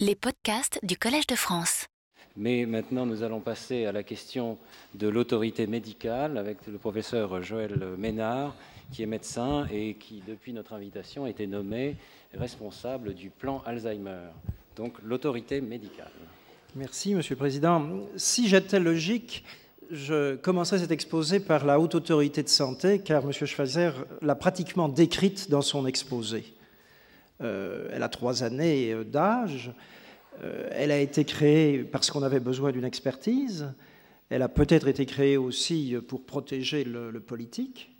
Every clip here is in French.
Les podcasts du Collège de France. Mais maintenant, nous allons passer à la question de l'autorité médicale avec le professeur Joël Ménard, qui est médecin et qui, depuis notre invitation, a été nommé responsable du plan Alzheimer. Donc, l'autorité médicale. Merci, Monsieur le Président. Si j'étais logique, je commencerai cet exposé par la haute autorité de santé, car M. Schweizer l'a pratiquement décrite dans son exposé. Euh, elle a trois années d'âge. Euh, elle a été créée parce qu'on avait besoin d'une expertise. Elle a peut-être été créée aussi pour protéger le, politique.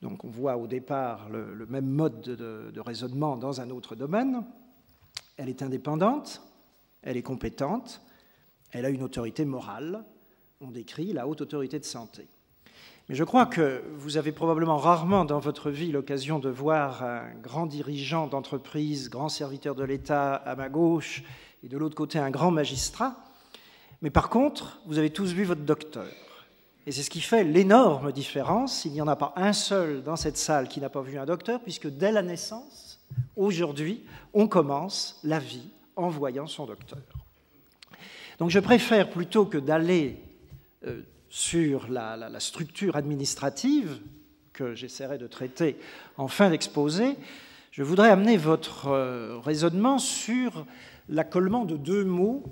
Donc on voit au départ le, même mode de, raisonnement dans un autre domaine. Elle est indépendante, elle est compétente, elle a une autorité morale. On décrit la haute autorité de santé. Mais je crois que vous avez probablement rarement dans votre vie l'occasion de voir un grand dirigeant d'entreprise, grand serviteur de l'État à ma gauche et de l'autre côté un grand magistrat. Mais par contre, vous avez tous vu votre docteur. Et c'est ce qui fait l'énorme différence. Il n'y en a pas un seul dans cette salle qui n'a pas vu un docteur, puisque dès la naissance, aujourd'hui, on commence la vie en voyant son docteur. Donc je préfère plutôt que d'aller euh, sur la, structure administrative que j'essaierai de traiter en fin d'exposé, je voudrais amener votre euh, raisonnement sur l'accollement de deux mots,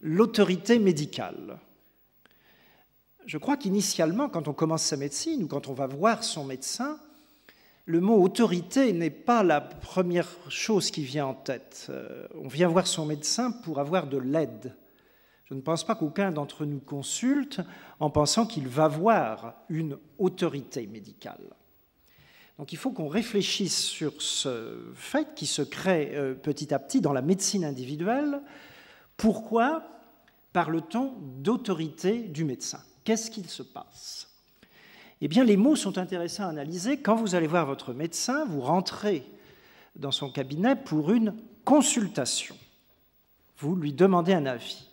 l'autorité médicale. Je crois qu'initialement, quand on commence sa médecine ou quand on va voir son médecin, le mot autorité n'est pas la première chose qui vient en tête. Euh, on vient voir son médecin pour avoir de l'aide je ne pense pas qu'aucun d'entre nous consulte en pensant qu'il va voir une autorité médicale. Donc il faut qu'on réfléchisse sur ce fait qui se crée euh, petit à petit dans la médecine individuelle. Pourquoi parle-t-on d'autorité du médecin? Qu'est-ce qu'il se passe? Eh bien, les mots sont intéressants à analyser. Quand vous allez voir votre médecin, vous rentrez dans son cabinet pour une consultation. Vous lui demandez un avis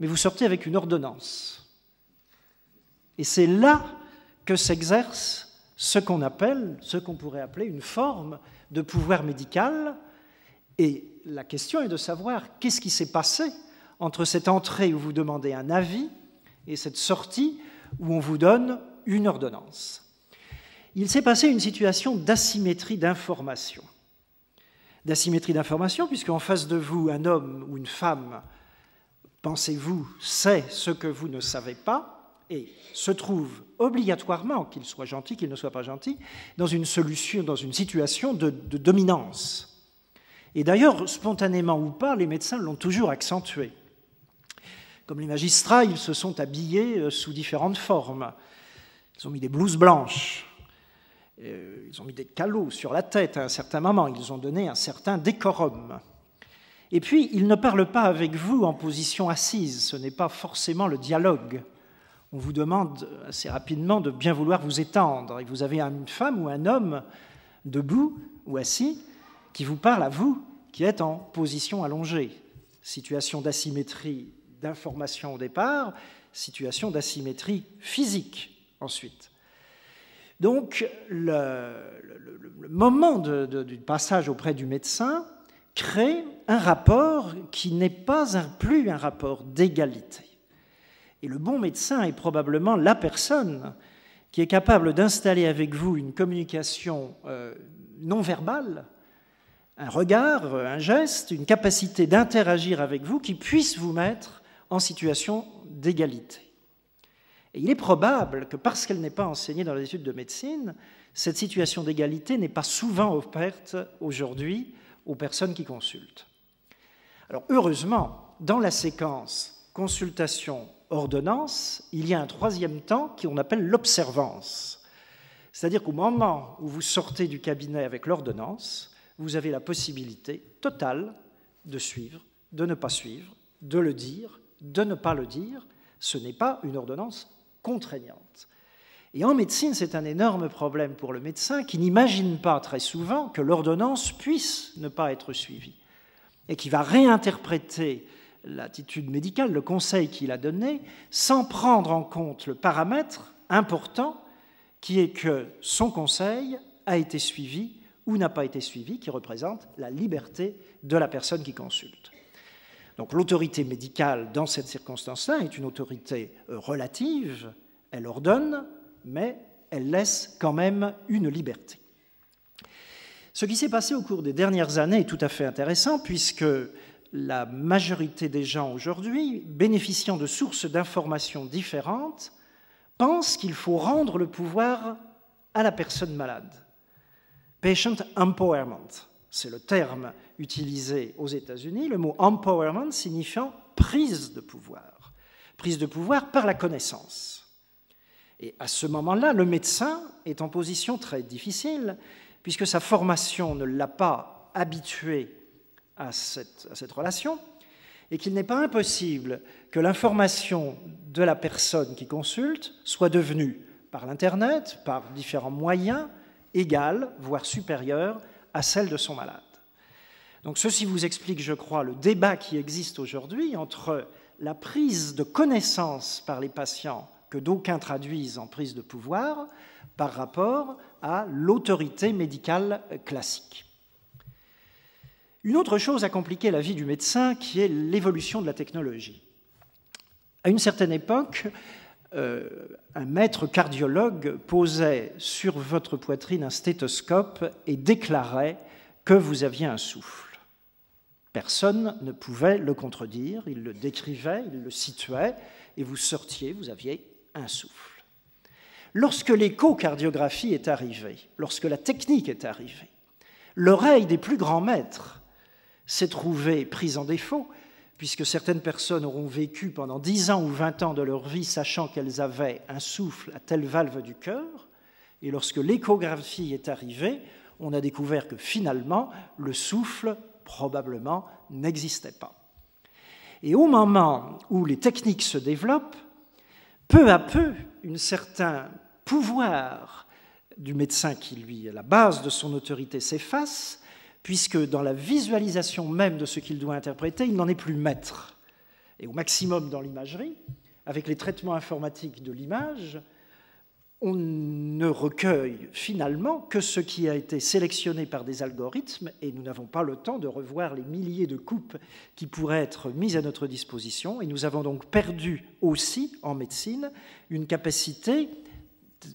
mais vous sortez avec une ordonnance. Et c'est là que s'exerce ce qu'on appelle, ce qu'on pourrait appeler une forme de pouvoir médical. Et la question est de savoir qu'est-ce qui s'est passé entre cette entrée où vous demandez un avis et cette sortie où on vous donne une ordonnance. Il s'est passé une situation d'asymétrie d'information. D'asymétrie d'information, puisqu'en face de vous, un homme ou une femme pensez-vous, sait ce que vous ne savez pas et se trouve obligatoirement, qu'il soit gentil, qu'il ne soit pas gentil, dans une solution, dans une situation de, dominance. Et d'ailleurs, spontanément ou pas, les médecins l'ont toujours accentué. Comme les magistrats, ils se sont habillés euh, sous différentes formes. Ils ont mis des blouses blanches, euh, ils ont mis des calots sur la tête à un certain moment, ils ont donné un certain décorum. Et puis, il ne parle pas avec vous en position assise, ce n'est pas forcément le dialogue. On vous demande assez rapidement de bien vouloir vous étendre, et vous avez une femme ou un homme debout ou assis qui vous parle à vous qui êtes en position allongée. Situation d'asymétrie d'information au départ, situation d'asymétrie physique ensuite. Donc, le, moment du passage auprès du médecin crée un rapport qui n'est pas plus un rapport d'égalité. Et le bon médecin est probablement la personne qui est capable d'installer avec vous une communication euh, non verbale, un regard, un geste, une capacité d'interagir avec vous qui puisse vous mettre en situation d'égalité. Et il est probable que parce qu'elle n'est pas enseignée dans les études de médecine, cette situation d'égalité n'est pas souvent offerte aujourd'hui aux personnes qui consultent. Alors heureusement, dans la séquence consultation-ordonnance, il y a un troisième temps qu'on appelle l'observance. C'est-à-dire qu'au moment où vous sortez du cabinet avec l'ordonnance, vous avez la possibilité totale de suivre, de ne pas suivre, de le dire, de ne pas le dire. Ce n'est pas une ordonnance contraignante. Et en médecine, c'est un énorme problème pour le médecin qui n'imagine pas très souvent que l'ordonnance puisse ne pas être suivie et qui va réinterpréter l'attitude médicale, le conseil qu'il a donné, sans prendre en compte le paramètre important qui est que son conseil a été suivi ou n'a pas été suivi, qui représente la liberté de la personne qui consulte. Donc l'autorité médicale, dans cette circonstance-là, est une autorité relative, elle ordonne, mais elle laisse quand même une liberté. Ce qui s'est passé au cours des dernières années est tout à fait intéressant, puisque la majorité des gens aujourd'hui, bénéficiant de sources d'informations différentes, pensent qu'il faut rendre le pouvoir à la personne malade. Patient empowerment, c'est le terme utilisé aux États-Unis, le mot empowerment signifiant prise de pouvoir, prise de pouvoir par la connaissance. Et à ce moment-là, le médecin est en position très difficile, puisque sa formation ne l'a pas habitué à cette, relation, et qu'il n'est pas impossible que l'information de la personne qui consulte soit devenue, par l'Internet, par différents moyens, égale, voire supérieure à celle de son malade. Donc ceci vous explique, je crois, le débat qui existe aujourd'hui entre la prise de connaissance par les patients que d'aucuns traduisent en prise de pouvoir par rapport à l'autorité médicale classique. Une autre chose a compliqué la vie du médecin qui est l'évolution de la technologie. À une certaine époque, euh, un maître cardiologue posait sur votre poitrine un stéthoscope et déclarait que vous aviez un souffle. Personne ne pouvait le contredire, il le décrivait, il le situait, et vous sortiez, vous aviez un souffle. Lorsque l'échocardiographie est arrivée, lorsque la technique est arrivée, l'oreille des plus grands maîtres s'est trouvée prise en défaut, puisque certaines personnes auront vécu pendant 10 ans ou 20 ans de leur vie sachant qu'elles avaient un souffle à telle valve du cœur, et lorsque l'échographie est arrivée, on a découvert que finalement, le souffle probablement n'existait pas. Et au moment où les techniques se développent, peu à peu, un certain pouvoir du médecin qui, lui, à la base de son autorité, s'efface, puisque dans la visualisation même de ce qu'il doit interpréter, il n'en est plus maître. Et au maximum dans l'imagerie, avec les traitements informatiques de l'image, on ne recueille finalement que ce qui a été sélectionné par des algorithmes et nous n'avons pas le temps de revoir les milliers de coupes qui pourraient être mises à notre disposition et nous avons donc perdu aussi en médecine une capacité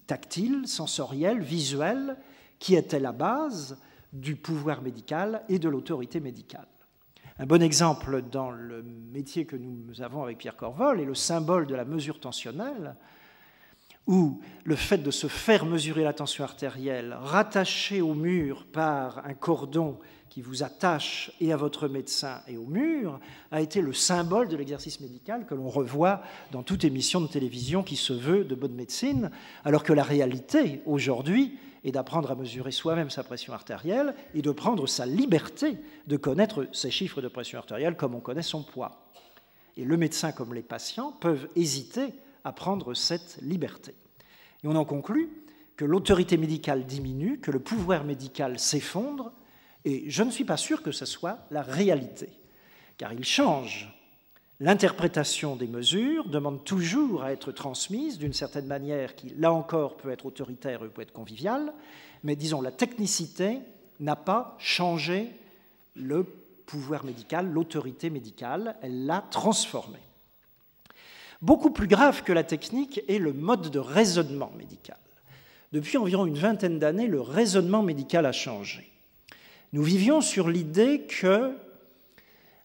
tactile, sensorielle, visuelle qui était la base du pouvoir médical et de l'autorité médicale. Un bon exemple dans le métier que nous avons avec Pierre Corvol est le symbole de la mesure tensionnelle où le fait de se faire mesurer la tension artérielle, rattaché au mur par un cordon qui vous attache et à votre médecin et au mur, a été le symbole de l'exercice médical que l'on revoit dans toute émission de télévision qui se veut de bonne médecine, alors que la réalité aujourd'hui est d'apprendre à mesurer soi-même sa pression artérielle et de prendre sa liberté de connaître ses chiffres de pression artérielle comme on connaît son poids. Et le médecin comme les patients peuvent hésiter à prendre cette liberté. Et on en conclut que l'autorité médicale diminue, que le pouvoir médical s'effondre, et je ne suis pas sûr que ce soit la réalité, car il change. L'interprétation des mesures demande toujours à être transmise d'une certaine manière qui, là encore, peut être autoritaire ou peut être conviviale, mais disons, la technicité n'a pas changé le pouvoir médical, l'autorité médicale, elle l'a transformé. Beaucoup plus grave que la technique est le mode de raisonnement médical. Depuis environ une vingtaine d'années, le raisonnement médical a changé. Nous vivions sur l'idée que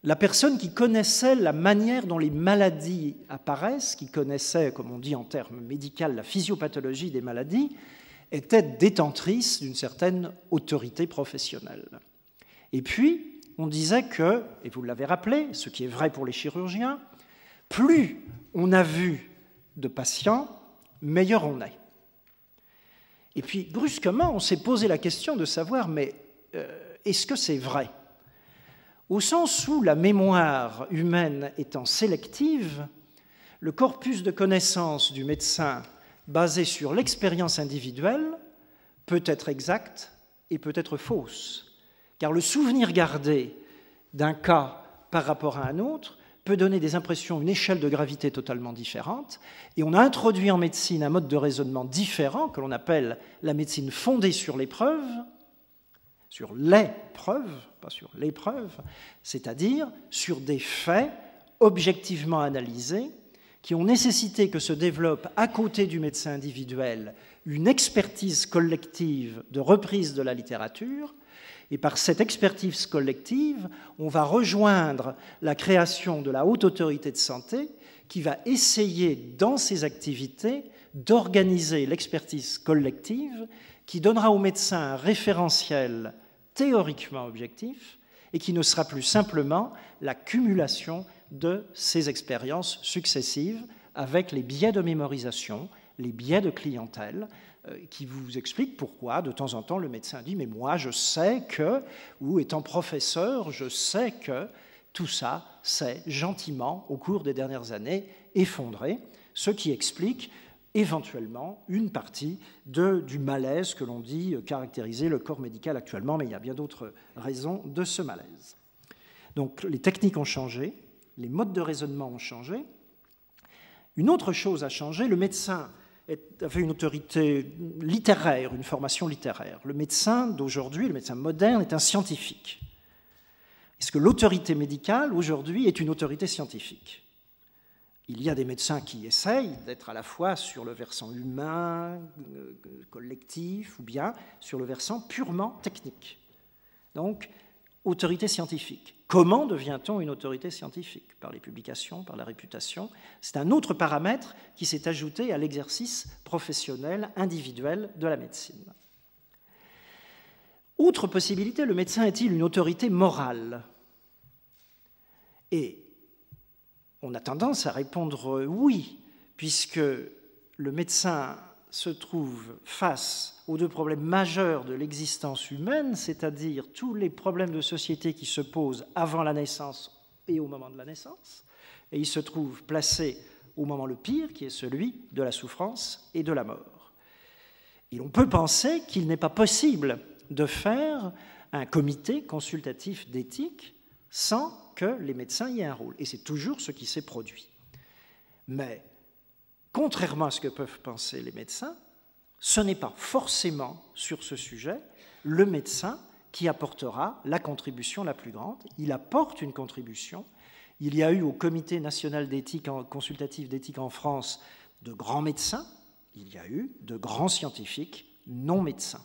la personne qui connaissait la manière dont les maladies apparaissent, qui connaissait, comme on dit en termes médicaux, la physiopathologie des maladies, était détentrice d'une certaine autorité professionnelle. Et puis, on disait que, et vous l'avez rappelé, ce qui est vrai pour les chirurgiens, plus on a vu de patients, meilleur on est. Et puis, brusquement, on s'est posé la question de savoir, mais euh, est-ce que c'est vrai? Au sens où la mémoire humaine étant sélective, le corpus de connaissances du médecin basé sur l'expérience individuelle peut être exact et peut être fausse, car le souvenir gardé d'un cas par rapport à un autre peut donner des impressions, une échelle de gravité totalement différente. Et on a introduit en médecine un mode de raisonnement différent que l'on appelle la médecine fondée sur l'épreuve, sur les preuves, pas sur les preuves, c'est-à-dire sur des faits objectivement analysés qui ont nécessité que se développe à côté du médecin individuel une expertise collective de reprise de la littérature. Et par cette expertise collective, on va rejoindre la création de la haute autorité de santé qui va essayer dans ses activités d'organiser l'expertise collective qui donnera au médecin un référentiel théoriquement objectif et qui ne sera plus simplement la cumulation de ces expériences successives avec les biais de mémorisation, les biais de clientèle, euh, qui vous expliquent pourquoi de temps en temps le médecin dit mais moi je sais que, ou étant professeur, je sais que tout ça s'est gentiment au cours des dernières années effondré, ce qui explique éventuellement une partie de, du malaise que l'on dit caractériser le corps médical actuellement, mais il y a bien d'autres raisons de ce malaise. Donc les techniques ont changé, les modes de raisonnement ont changé. Une autre chose a changé, le médecin avait une autorité littéraire, une formation littéraire. Le médecin d'aujourd'hui, le médecin moderne, est un scientifique. Est-ce que l'autorité médicale, aujourd'hui, est une autorité scientifique? Il y a des médecins qui essayent d'être à la fois sur le versant humain, euh, collectif, ou bien sur le versant purement technique. Donc, autorité scientifique. Comment devient-on une autorité scientifique? Par les publications, par la réputation. C'est un autre paramètre qui s'est ajouté à l'exercice professionnel individuel de la médecine. Autre possibilité, le médecin est-il une autorité morale? Et on a tendance à répondre oui, puisque le médecin se trouve face aux deux problèmes majeurs de l'existence humaine, c'est-à-dire tous les problèmes de société qui se posent avant la naissance et au moment de la naissance, et il se trouve placé au moment le pire, qui est celui de la souffrance et de la mort. Et l'on peut penser qu'il n'est pas possible de faire un comité consultatif d'éthique sans que les médecins aient un rôle. Et c'est toujours ce qui s'est produit. Mais contrairement à ce que peuvent penser les médecins, ce n'est pas forcément sur ce sujet le médecin qui apportera la contribution la plus grande. Il apporte une contribution. Il y a eu au Comité national d'éthique consultatif d'éthique en France de grands médecins, il y a eu de grands scientifiques non médecins.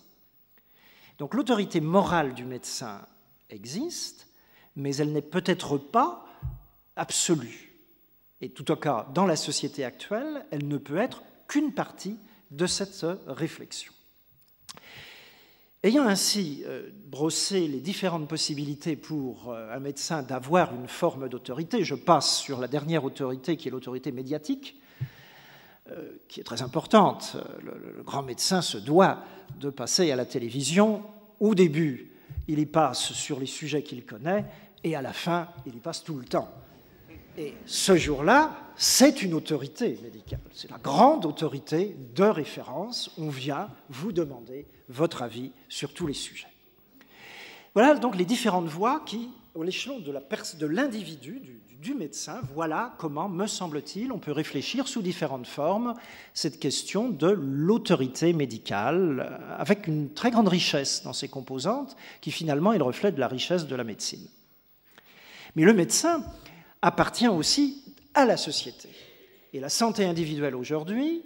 Donc l'autorité morale du médecin existe, mais elle n'est peut-être pas absolue. Et tout au cas, dans la société actuelle, elle ne peut être qu'une partie de cette réflexion. Ayant ainsi euh, brossé les différentes possibilités pour euh, un médecin d'avoir une forme d'autorité, je passe sur la dernière autorité qui est l'autorité médiatique, euh, qui est très importante. Le, grand médecin se doit de passer à la télévision. Au début, il y passe sur les sujets qu'il connaît, et à la fin, il y passe tout le temps. Et ce jour-là, c'est une autorité médicale, c'est la grande autorité de référence. On vient vous demander votre avis sur tous les sujets. Voilà donc les différentes voies qui, au l'échelon de l'individu, du, du médecin, voilà comment, me semble-t-il, on peut réfléchir sous différentes formes cette question de l'autorité médicale, avec une très grande richesse dans ses composantes, qui finalement est le reflet de la richesse de la médecine. Mais le médecin, appartient aussi à la société. Et la santé individuelle aujourd'hui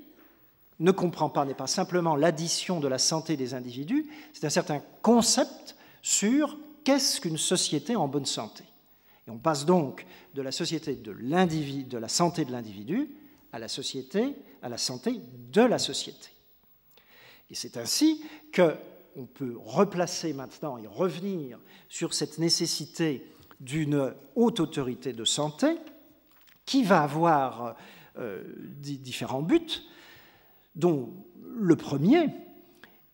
ne comprend pas, n'est pas simplement l'addition de la santé des individus, c'est un certain concept sur qu'est-ce qu'une société en bonne santé. Et on passe donc de la société de, de la santé de l'individu à la société, à la santé de la société. Et c'est ainsi que on peut replacer maintenant et revenir sur cette nécessité d'une haute autorité de santé qui va avoir euh, différents buts, dont le premier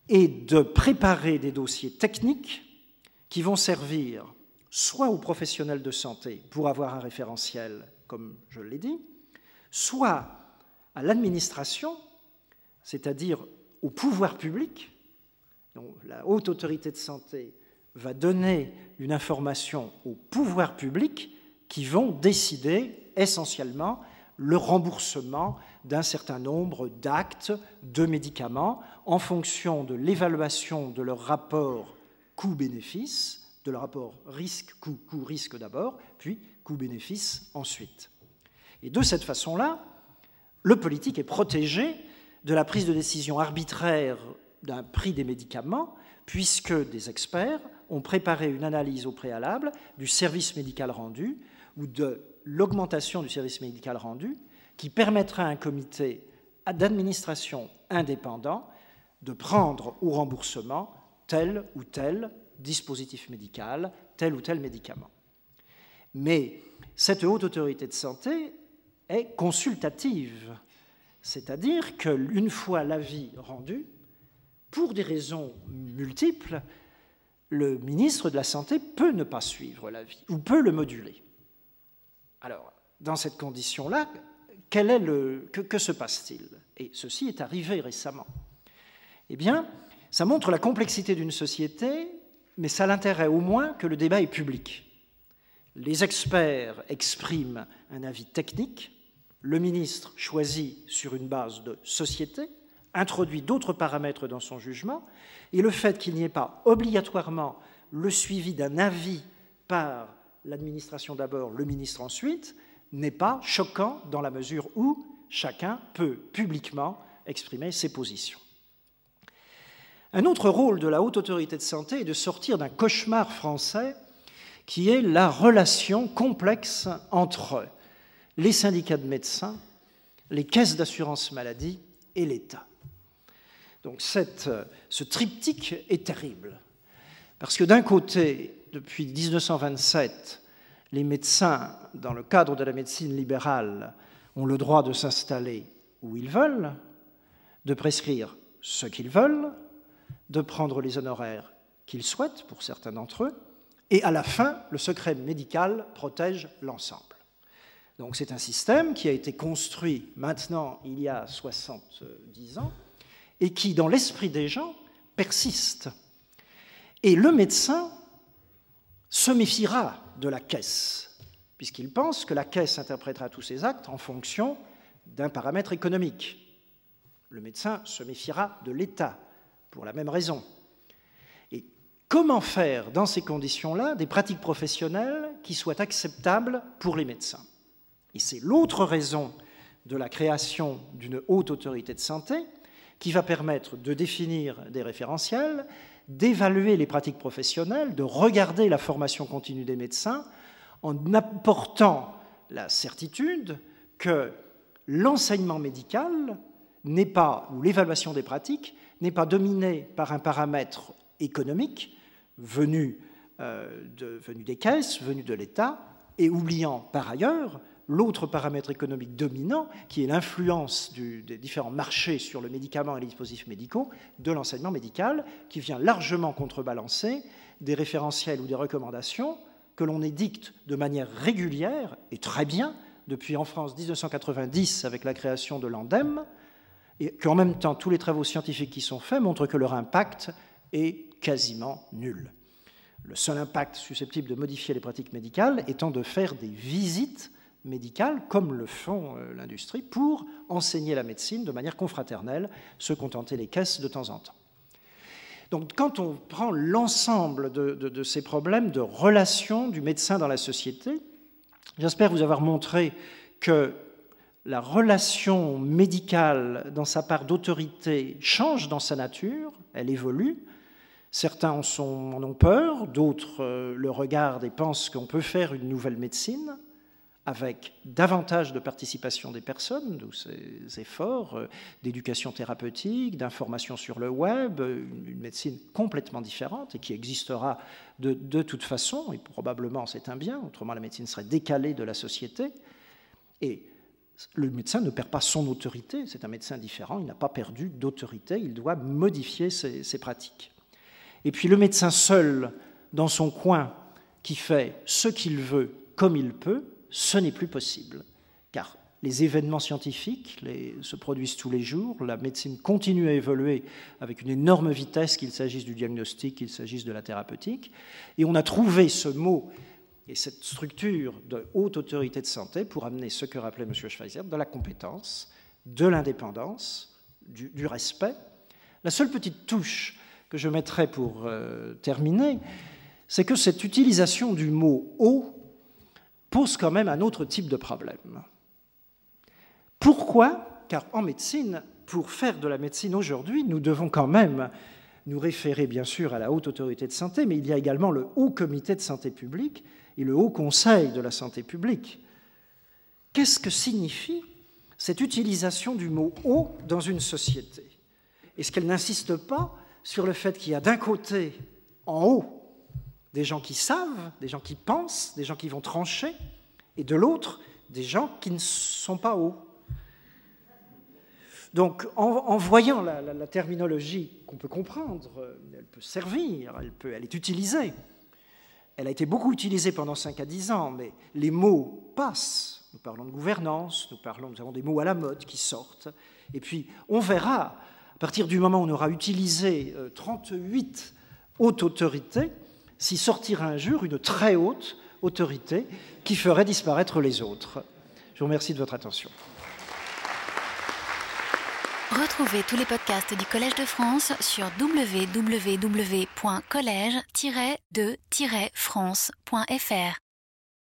est de préparer des dossiers techniques qui vont servir soit aux professionnels de santé pour avoir un référentiel, comme je l'ai dit, soit à l'administration, c'est-à-dire au pouvoir public. Donc, la haute autorité de santé va donner une information au pouvoir public qui vont décider essentiellement le remboursement d'un certain nombre d'actes de médicaments en fonction de l'évaluation de leur rapport coût-bénéfice, de le rapport risque-coût, coût-risque d'abord, puis coût-bénéfice ensuite. Et de cette façon-là, le politique est protégé de la prise de décision arbitraire d'un prix des médicaments, puisque des experts ont préparé une analyse au préalable du service médical rendu ou de l'augmentation du service médical rendu qui permettra à un comité d'administration indépendant de prendre au remboursement tel ou tel dispositif médical, tel ou tel médicament. Mais cette haute autorité de santé est consultative, c'est-à-dire qu'une fois l'avis rendu, pour des raisons multiples, le ministre de la Santé peut ne pas suivre l'avis ou peut le moduler. Alors, dans cette condition-là, que, que se passe-t-il? Et ceci est arrivé récemment. Eh bien, ça montre la complexité d'une société, mais ça l'intérêt au moins que le débat est public. Les experts expriment un avis technique, le ministre choisit sur une base de société, introduit d'autres paramètres dans son jugement, et le fait qu'il n'y ait pas obligatoirement le suivi d'un avis par l'administration d'abord, le ministre ensuite, n'est pas choquant dans la mesure où chacun peut publiquement exprimer ses positions. Un autre rôle de la haute autorité de santé est de sortir d'un cauchemar français qui est la relation complexe entre les syndicats de médecins, les caisses d'assurance maladie et l'État. Donc ce triptyque est terrible, parce que d'un côté, depuis 1927, les médecins, dans le cadre de la médecine libérale, ont le droit de s'installer où ils veulent, de prescrire ce qu'ils veulent, de prendre les honoraires qu'ils souhaitent pour certains d'entre eux, et à la fin, le secret médical protège l'ensemble. Donc c'est un système qui a été construit maintenant il y a 70 ans et qui, dans l'esprit des gens, persiste. Et le médecin se méfiera de la caisse, puisqu'il pense que la caisse interprétera tous ses actes en fonction d'un paramètre économique. Le médecin se méfiera de l'État, pour la même raison. Et comment faire, dans ces conditions-là, des pratiques professionnelles qui soient acceptables pour les médecins? Et c'est l'autre raison de la création d'une haute autorité de santé qui va permettre de définir des référentiels, d'évaluer les pratiques professionnelles, de regarder la formation continue des médecins en apportant la certitude que l'enseignement médical n'est pas, ou l'évaluation des pratiques, n'est pas dominé par un paramètre économique venu, euh, venu des caisses, venu de l'État, et oubliant par ailleurs l'autre paramètre économique dominant, qui est l'influence des différents marchés sur le médicament et les dispositifs médicaux, de l'enseignement médical, qui vient largement contrebalancer des référentiels ou des recommandations que l'on édicte de manière régulière, et très bien, depuis en France 1990 avec la création de l'ANDEM, et qu'en même temps tous les travaux scientifiques qui sont faits montrent que leur impact est quasiment nul. Le seul impact susceptible de modifier les pratiques médicales étant de faire des visites médicales, comme le font euh, l'industrie, pour enseigner la médecine de manière confraternelle, se contenter les caisses de temps en temps. Donc quand on prend l'ensemble de, ces problèmes de relation du médecin dans la société, j'espère vous avoir montré que la relation médicale dans sa part d'autorité change dans sa nature, elle évolue. Certains en, en ont peur, d'autres euh, le regardent et pensent qu'on peut faire une nouvelle médecine avec davantage de participation des personnes, d'où ces efforts euh, d'éducation thérapeutique, d'information sur le web, une, médecine complètement différente et qui existera de, de toute façon, et probablement c'est un bien, autrement la médecine serait décalée de la société. Et le médecin ne perd pas son autorité, c'est un médecin différent, il n'a pas perdu d'autorité, il doit modifier ses pratiques. Et puis le médecin seul, dans son coin, qui fait ce qu'il veut comme il peut, ce n'est plus possible, car les événements scientifiques se produisent tous les jours, la médecine continue à évoluer avec une énorme vitesse, qu'il s'agisse du diagnostic, qu'il s'agisse de la thérapeutique, et on a trouvé ce mot et cette structure de haute autorité de santé pour amener ce que rappelait M. Schweizer, de la compétence, de l'indépendance, du, respect. La seule petite touche que je mettrai pour euh, terminer, c'est que cette utilisation du mot eau pose quand même un autre type de problème. Pourquoi? Car en médecine, pour faire de la médecine aujourd'hui, nous devons quand même nous référer bien sûr à la haute autorité de santé, mais il y a également le haut comité de santé publique et le haut conseil de la santé publique. Qu'est-ce que signifie cette utilisation du mot eau dans une société? Est-ce qu'elle n'insiste pas sur le fait qu'il y a d'un côté, en haut, des gens qui savent, des gens qui pensent, des gens qui vont trancher, et de l'autre, des gens qui ne sont pas hauts donc, en, voyant la, terminologie qu'on peut comprendre, euh, elle peut servir, elle, peut, elle est utilisée. Elle a été beaucoup utilisée pendant 5 à 10 ans, mais les mots passent. Nous parlons de gouvernance, nous, parlons, nous avons des mots à la mode qui sortent. Et puis, on verra, à partir du moment où on aura utilisé 38 euh, hautes autorités, s'y sortira un jour une très haute autorité qui ferait disparaître les autres. Je vous remercie de votre attention. Retrouvez tous les podcasts du Collège de France sur www.collège-de-france.fr.